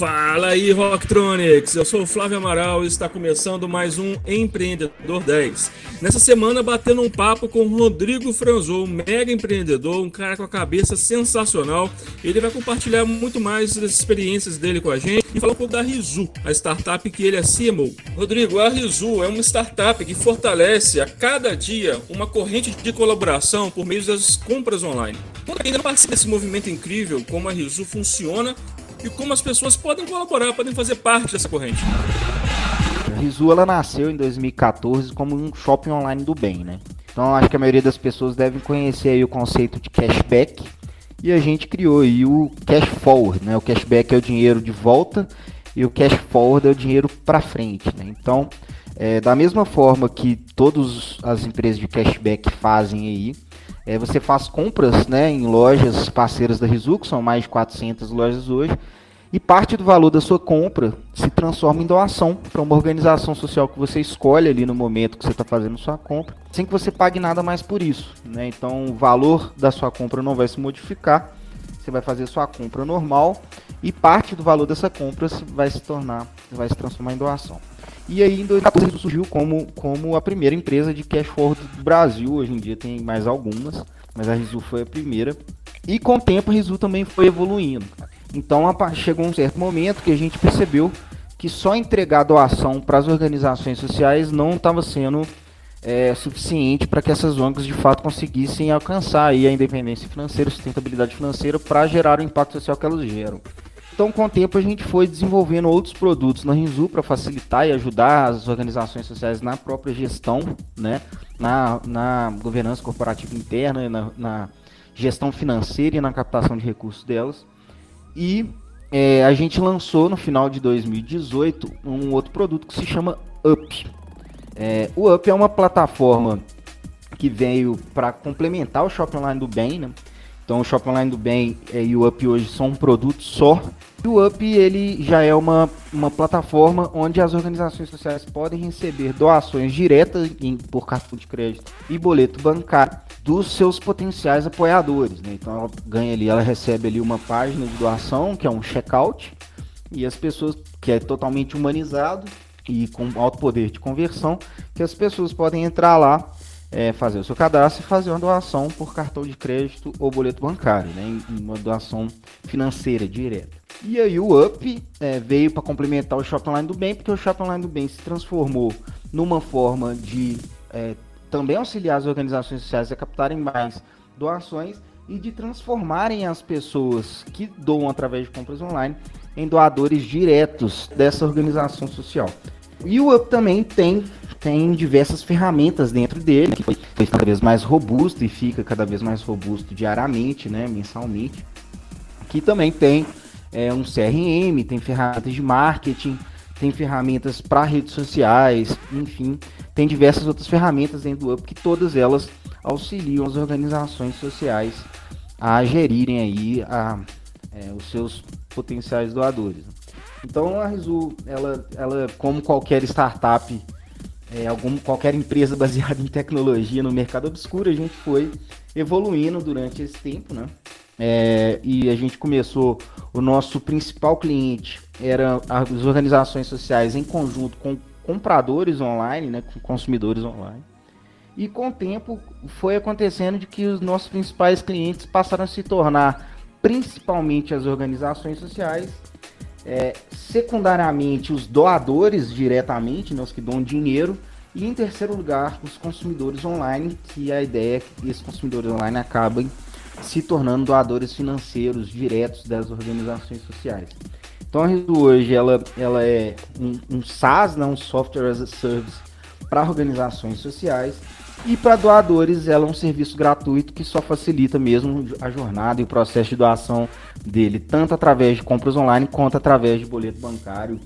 Fala aí, Rocktronics! Eu sou o Flávio Amaral e está começando mais um Empreendedor 10. Nessa semana, batendo um papo com o Rodrigo Franzou, um mega empreendedor, um cara com a cabeça sensacional. Ele vai compartilhar muito mais das experiências dele com a gente e falar um pouco da Rizu, a startup que ele é CMO. Rodrigo, a Rizu é uma startup que fortalece a cada dia uma corrente de colaboração por meio das compras online. Conta ainda participa desse movimento incrível, como a Rizu funciona e como as pessoas podem colaborar, podem fazer parte dessa corrente. A Rizu ela nasceu em 2014 como um shopping online do bem, né? Então acho que a maioria das pessoas devem conhecer aí o conceito de cashback e a gente criou aí o cash forward, né? O cashback é o dinheiro de volta e o cash forward é o dinheiro para frente, né? Então é, da mesma forma que todas as empresas de cashback fazem aí, é, você faz compras né, em lojas parceiras da Rizu, que são mais de 400 lojas hoje, e parte do valor da sua compra se transforma em doação para uma organização social que você escolhe ali no momento que você está fazendo sua compra, sem que você pague nada mais por isso. Né? Então o valor da sua compra não vai se modificar, você vai fazer sua compra normal e parte do valor dessa compra vai se tornar, vai se transformar em doação. E aí em 2014 surgiu como, como a primeira empresa de cash forward do Brasil. Hoje em dia tem mais algumas, mas a Rizu foi a primeira. E com o tempo a Rizu também foi evoluindo. Então chegou um certo momento que a gente percebeu que só entregar doação para as organizações sociais não estava sendo é, suficiente para que essas ONGs de fato conseguissem alcançar aí a independência financeira, sustentabilidade financeira para gerar o impacto social que elas geram. Então, com o tempo, a gente foi desenvolvendo outros produtos na Rinzu para facilitar e ajudar as organizações sociais na própria gestão, né? na, na governança corporativa interna, na, na gestão financeira e na captação de recursos delas. E é, a gente lançou no final de 2018 um outro produto que se chama Up. É, o Up é uma plataforma que veio para complementar o Shopping Online do Bem, né? Então o Shopping Online do Bem é, e o Up hoje são um produto só. E o Up ele já é uma, uma plataforma onde as organizações sociais podem receber doações diretas em, por cartão de crédito e boleto bancário dos seus potenciais apoiadores. Né? Então ela ganha ali, ela recebe ali uma página de doação que é um checkout e as pessoas que é totalmente humanizado e com alto poder de conversão que as pessoas podem entrar lá é, fazer o seu cadastro e fazer uma doação por cartão de crédito ou boleto bancário, né, uma doação financeira direta. E aí o UP é, veio para complementar o Shopping Online do Bem, porque o Shopping Online do Bem se transformou numa forma de é, também auxiliar as organizações sociais a captarem mais doações e de transformarem as pessoas que doam através de compras online em doadores diretos dessa organização social. E o UP também tem tem diversas ferramentas dentro dele, que foi, cada vez mais robusto e fica cada vez mais robusto diariamente, né, mensalmente. Aqui também tem é, um CRM, tem ferramentas de marketing, tem ferramentas para redes sociais, enfim, tem diversas outras ferramentas dentro do Up que todas elas auxiliam as organizações sociais a gerirem aí a, é, os seus potenciais doadores. Então a Rizu, ela, ela como qualquer startup é, algum, qualquer empresa baseada em tecnologia no mercado obscuro, a gente foi evoluindo durante esse tempo, né? É, e a gente começou, o nosso principal cliente era as organizações sociais em conjunto com compradores online, né, com consumidores online. E com o tempo foi acontecendo de que os nossos principais clientes passaram a se tornar principalmente as organizações sociais é, secundariamente, os doadores diretamente, né, os que dão dinheiro. E em terceiro lugar, os consumidores online, que a ideia é que esses consumidores online acabem se tornando doadores financeiros diretos das organizações sociais. Então a Riso hoje ela, ela é um, um SaaS, né, um Software as a Service para organizações sociais e para doadores, ela é um serviço gratuito que só facilita mesmo a jornada e o processo de doação dele, tanto através de compras online quanto através de boleto bancário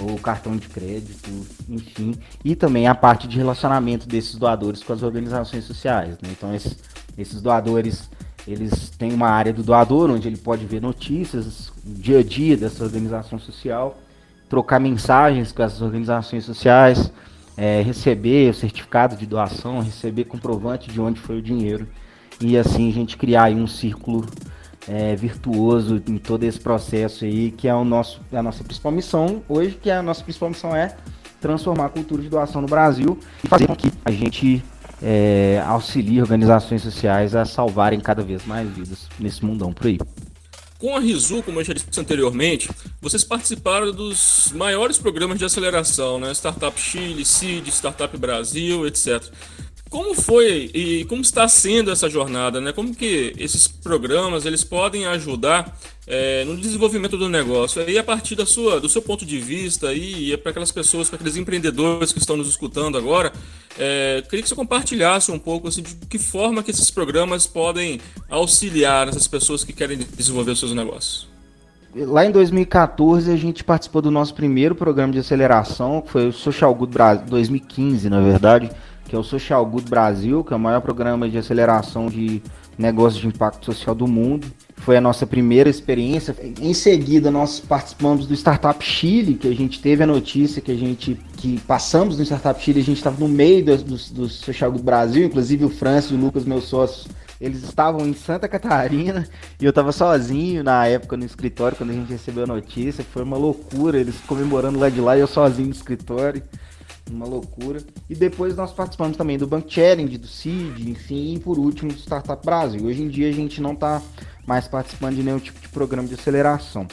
ou cartão de crédito, enfim, e também a parte de relacionamento desses doadores com as organizações sociais. Né? Então, esses, esses doadores eles têm uma área do doador onde ele pode ver notícias, dia a dia dessa organização social, trocar mensagens com essas organizações sociais é, receber o certificado de doação, receber comprovante de onde foi o dinheiro. e assim a gente criar um círculo é, virtuoso em todo esse processo aí, que é o nosso, é a nossa principal missão hoje, que é a nossa principal missão é transformar a cultura de doação no Brasil e fazer com que a gente é, auxilie organizações sociais a salvarem cada vez mais vidas nesse mundão por aí. Com a Rizu, como eu já disse anteriormente, vocês participaram dos maiores programas de aceleração, né? Startup Chile, CID, Startup Brasil, etc. Como foi e como está sendo essa jornada, né? Como que esses programas eles podem ajudar é, no desenvolvimento do negócio? E a partir da sua, do seu ponto de vista e, é para aquelas pessoas, para aqueles empreendedores que estão nos escutando agora, é, queria que você compartilhasse um pouco assim, de que forma que esses programas podem auxiliar essas pessoas que querem desenvolver os seus negócios. Lá em 2014 a gente participou do nosso primeiro programa de aceleração, que foi o Social Good Brasil, 2015 na verdade que é o Social Good Brasil, que é o maior programa de aceleração de negócios de impacto social do mundo. Foi a nossa primeira experiência. Em seguida, nós participamos do Startup Chile, que a gente teve a notícia que a gente que passamos no Startup Chile, a gente estava no meio do, do, do Social Good Brasil, inclusive o Francis e o Lucas, meus sócios, eles estavam em Santa Catarina e eu estava sozinho na época no escritório quando a gente recebeu a notícia. Foi uma loucura, eles comemorando lá de lá e eu sozinho no escritório uma loucura. E depois nós participamos também do Bank Challenge, do CID, enfim, e por último do Startup Brasil. Hoje em dia a gente não está mais participando de nenhum tipo de programa de aceleração.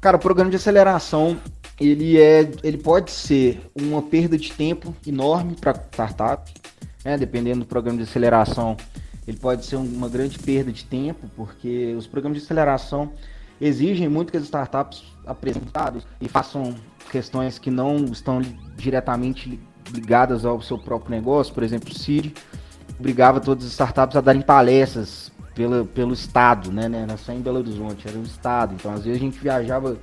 Cara, o programa de aceleração ele é, ele pode ser uma perda de tempo enorme para startup, né? Dependendo do programa de aceleração, ele pode ser uma grande perda de tempo, porque os programas de aceleração exigem muito que as startups apresentem dados e façam questões que não estão diretamente ligadas ao seu próprio negócio, por exemplo, o CID obrigava todas as startups a darem palestras pelo, pelo estado, né, né, só em Belo Horizonte, era o estado, então às vezes a gente viajava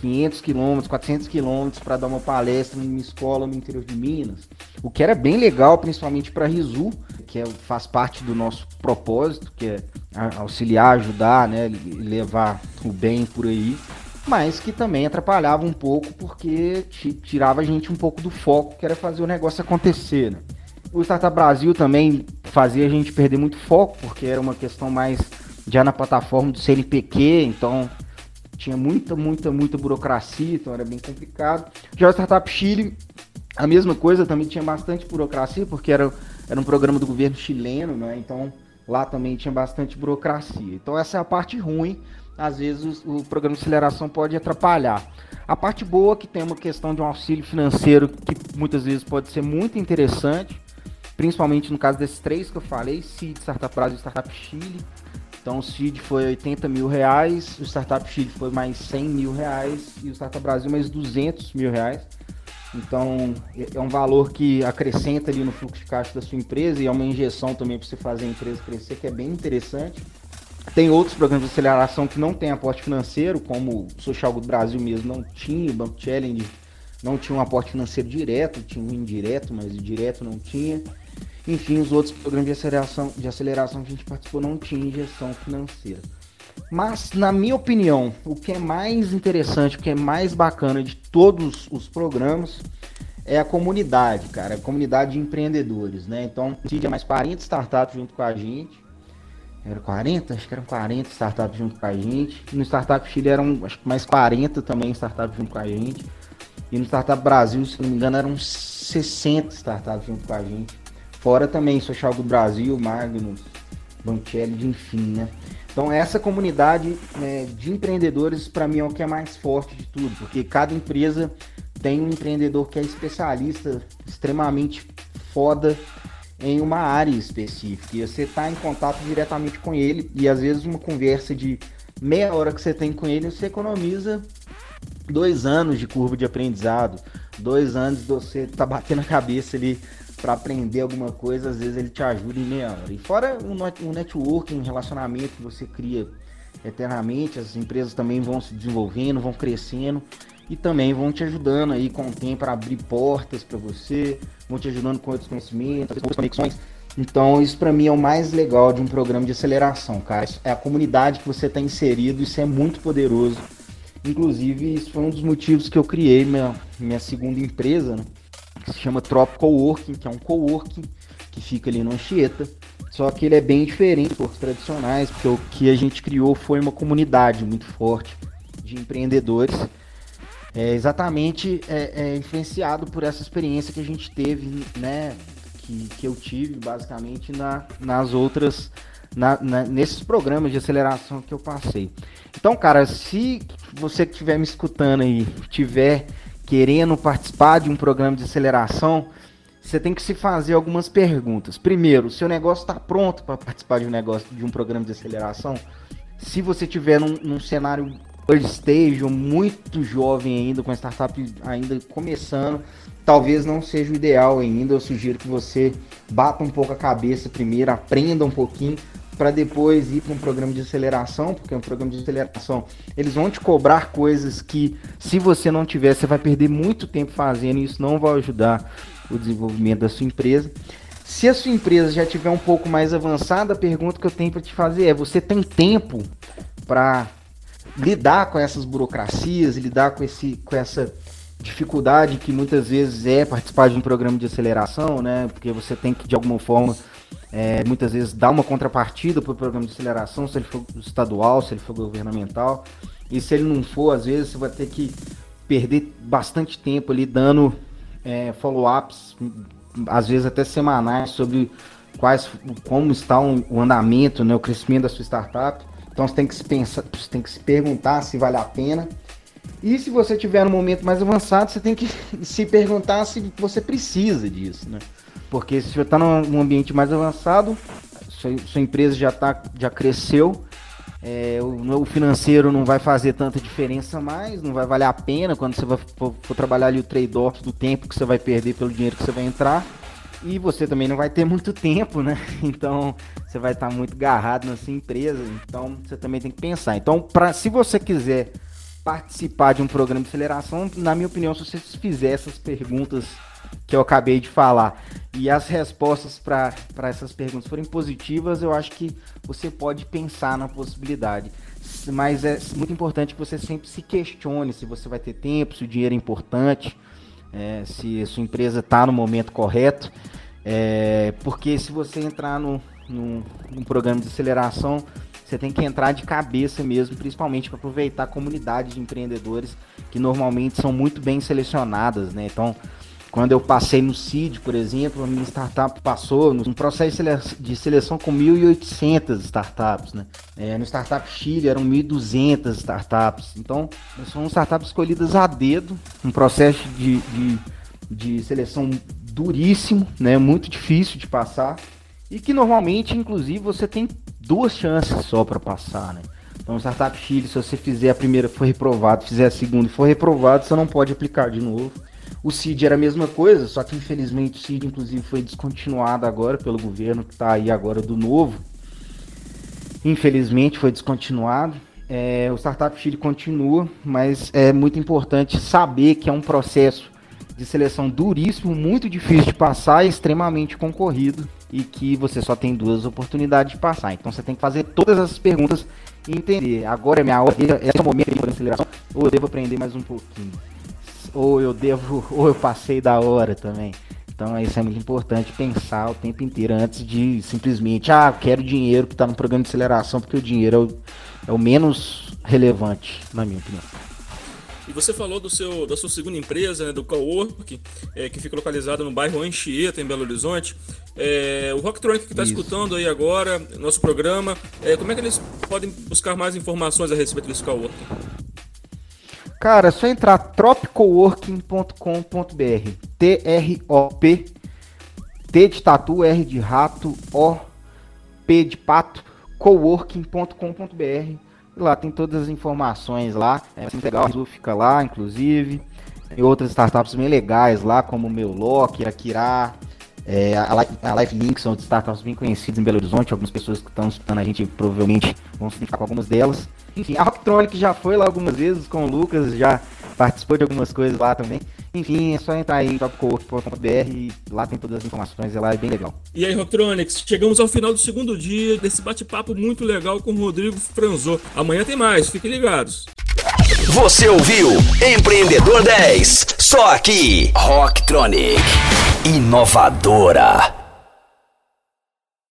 500 quilômetros, 400 quilômetros para dar uma palestra numa escola no interior de Minas, o que era bem legal, principalmente para a Rizu, que é, faz parte do nosso propósito, que é auxiliar, ajudar, né, levar o bem por aí mas que também atrapalhava um pouco porque tirava a gente um pouco do foco que era fazer o negócio acontecer. Né? O Startup Brasil também fazia a gente perder muito foco porque era uma questão mais já na plataforma do CNPq, então tinha muita, muita, muita burocracia, então era bem complicado. Já o Startup Chile, a mesma coisa, também tinha bastante burocracia porque era, era um programa do governo chileno, né? Então lá também tinha bastante burocracia. Então essa é a parte ruim às vezes o, programa de aceleração pode atrapalhar. A parte boa é que tem uma questão de um auxílio financeiro que muitas vezes pode ser muito interessante, principalmente no caso desses três que eu falei, CID, Startup Brasil e Startup Chile. Então o CID foi 80 mil reais, o Startup Chile foi mais 100 mil reais e o Startup Brasil mais 200 mil reais. Então é, é um valor que acrescenta ali no fluxo de caixa da sua empresa e é uma injeção também para você fazer a empresa crescer, que é bem interessante. Tem outros programas de aceleração que não têm aporte financeiro, como o Social Good Brasil mesmo não tinha, o Banco Challenge não tinha um aporte financeiro direto, tinha um indireto, mas direto não tinha. Enfim, os outros programas de aceleração, de aceleração que a gente participou não tinha injeção financeira. Mas, na minha opinião, o que é mais interessante, o que é mais bacana de todos os programas é a comunidade, cara, a comunidade de empreendedores, né? Então, tinha mais 40 startups junto com a gente. Era 40? Acho que eram 40 startups junto com a gente. No Startup Chile eram acho que mais 40 também startups junto com a gente. E no Startup Brasil, se não me engano, eram 60 startups junto com a gente. Fora também Social do Brasil, Magnus, Bancelli, enfim, né? Então essa comunidade né, de empreendedores para mim é o que é mais forte de tudo, porque cada empresa tem um empreendedor que é especialista, extremamente foda em uma área específica. E você está em contato diretamente com ele e às vezes uma conversa de meia hora que você tem com ele, você economiza dois anos de curva de aprendizado, dois anos de você tá batendo a cabeça ali para aprender alguma coisa, às vezes ele te ajuda em meia hora. E fora um networking, relacionamento que você cria eternamente, as empresas também vão se desenvolvendo, vão crescendo e também vão te ajudando aí com o tempo a abrir portas para você, vão te ajudando com outros conhecimentos, outras conexões. Então, isso para mim é o mais legal de um programa de aceleração, cara. É a comunidade que você está inserido, isso é muito poderoso. Inclusive, isso foi um dos motivos que eu criei minha, minha segunda empresa, né? que se chama Trop Coworking, que é um coworking que fica ali no Anchieta. Só que ele é bem diferente dos tradicionais, porque o que a gente criou foi uma comunidade muito forte de empreendedores. É exatamente é, é influenciado por essa experiência que a gente teve, né? Que, que eu tive basicamente na, nas outras na, na, nesses programas de aceleração que eu passei. Então, cara, se você que estiver me escutando aí, tiver querendo participar de um programa de aceleração, você tem que se fazer algumas perguntas. Primeiro, seu negócio está pronto para participar de um negócio de um programa de aceleração? Se você tiver num, num cenário early stage muito jovem ainda, com a startup ainda começando, talvez não seja o ideal ainda. Eu sugiro que você bata um pouco a cabeça primeiro, aprenda um pouquinho para depois ir para um programa de aceleração, porque é um programa de aceleração, eles vão te cobrar coisas que, se você não tiver, você vai perder muito tempo fazendo e isso não vai ajudar o desenvolvimento da sua empresa. Se a sua empresa já tiver um pouco mais avançada, a pergunta que eu tenho para te fazer é: você tem tempo para lidar com essas burocracias, lidar com, esse, com essa dificuldade que muitas vezes é participar de um programa de aceleração, né? Porque você tem que de alguma forma é, muitas vezes dá uma contrapartida para o programa de aceleração, se ele for estadual, se ele for governamental. E se ele não for, às vezes você vai ter que perder bastante tempo ali dando é, follow-ups, às vezes até semanais, sobre quais, como está o, o andamento, né, o crescimento da sua startup. Então você tem que se pensar, você tem que se perguntar se vale a pena. E se você tiver no momento mais avançado, você tem que se perguntar se você precisa disso, né? Porque se você está num ambiente mais avançado, sua, sua empresa já, tá, já cresceu, é, o, o, financeiro não vai fazer tanta diferença mais, não vai valer a pena quando você for, for trabalhar ali o trade-off do tempo que você vai perder pelo dinheiro que você vai entrar. E você também não vai ter muito tempo, né? Então você vai estar muito garrado na sua empresa. Então você também tem que pensar. Então, pra, se você quiser participar de um programa de aceleração, na minha opinião, se você fizer essas perguntas que eu acabei de falar e as respostas para essas perguntas forem positivas, eu acho que você pode pensar na possibilidade. Mas é muito importante que você sempre se questione se você vai ter tempo, se o dinheiro é importante, é, se a sua empresa está no momento correto. É, porque se você entrar no, no, num programa de aceleração, você tem que entrar de cabeça mesmo, principalmente para aproveitar a comunidade de empreendedores que normalmente são muito bem selecionadas, né? Então, quando eu passei no CID, por exemplo, a minha startup passou num processo de seleção com 1.800 startups, né? É, no Startup Chile eram 1.200 startups. Então, são startups escolhidas a dedo, um processo de, de, de seleção duríssimo, né? Muito difícil de passar e que normalmente, inclusive, você tem duas chances só para passar, né? Então, Startup Chile, se você fizer a primeira for reprovado, fizer a segunda e for reprovado, você não pode aplicar de novo. O CID era a mesma coisa, só que infelizmente o CID inclusive foi descontinuado agora pelo governo que está aí agora do novo. Infelizmente foi descontinuado. É, o Startup Chile continua, mas é muito importante saber que é um processo de seleção duríssimo, muito difícil de passar, extremamente concorrido e que você só tem duas oportunidades de passar. Então você tem que fazer todas essas perguntas e entender. Agora é minha hora, esse é o momento de aceleração, ou eu devo aprender mais um pouquinho ou eu devo, ou eu passei da hora também. Então isso é muito importante pensar o tempo inteiro antes de simplesmente, ah, quero dinheiro que está no programa de aceleração, porque o dinheiro é o, é o menos relevante, na minha opinião. E você falou do seu, da sua segunda empresa, né, do Cowork, é, que fica localizado no bairro Anchieta, em Belo Horizonte. É, o Rocktronic que está escutando aí agora, nosso programa, é, como é que eles podem buscar mais informações a respeito desse Cowork? Cara, é só entrar tropicoworking.com.br. T-R-O-P. T de tatu, R de rato, O, P de pato, coworking.com.br. Lá tem todas as informações lá. É muito legal, a fica lá, inclusive. Tem outras startups bem legais lá, como o Meulock, a Kirá, é, a, Life Link são startups bem conhecidas em Belo Horizonte. Algumas pessoas que estão escutando a gente provavelmente vão se identificar com algumas delas. Enfim, a Rocktronic já foi lá algumas vezes com o Lucas, já participou de algumas coisas lá também. Enfim, é só entrar aí em topcowork.com.br e lá tem todas as informações, é lá é bem legal. E aí, Rocktronics, chegamos ao final do segundo dia desse bate-papo muito legal com o Rodrigo Franzô. Amanhã tem mais, fiquem ligados. Você ouviu Empreendedor 10, só aqui, Rocktronic, inovadora.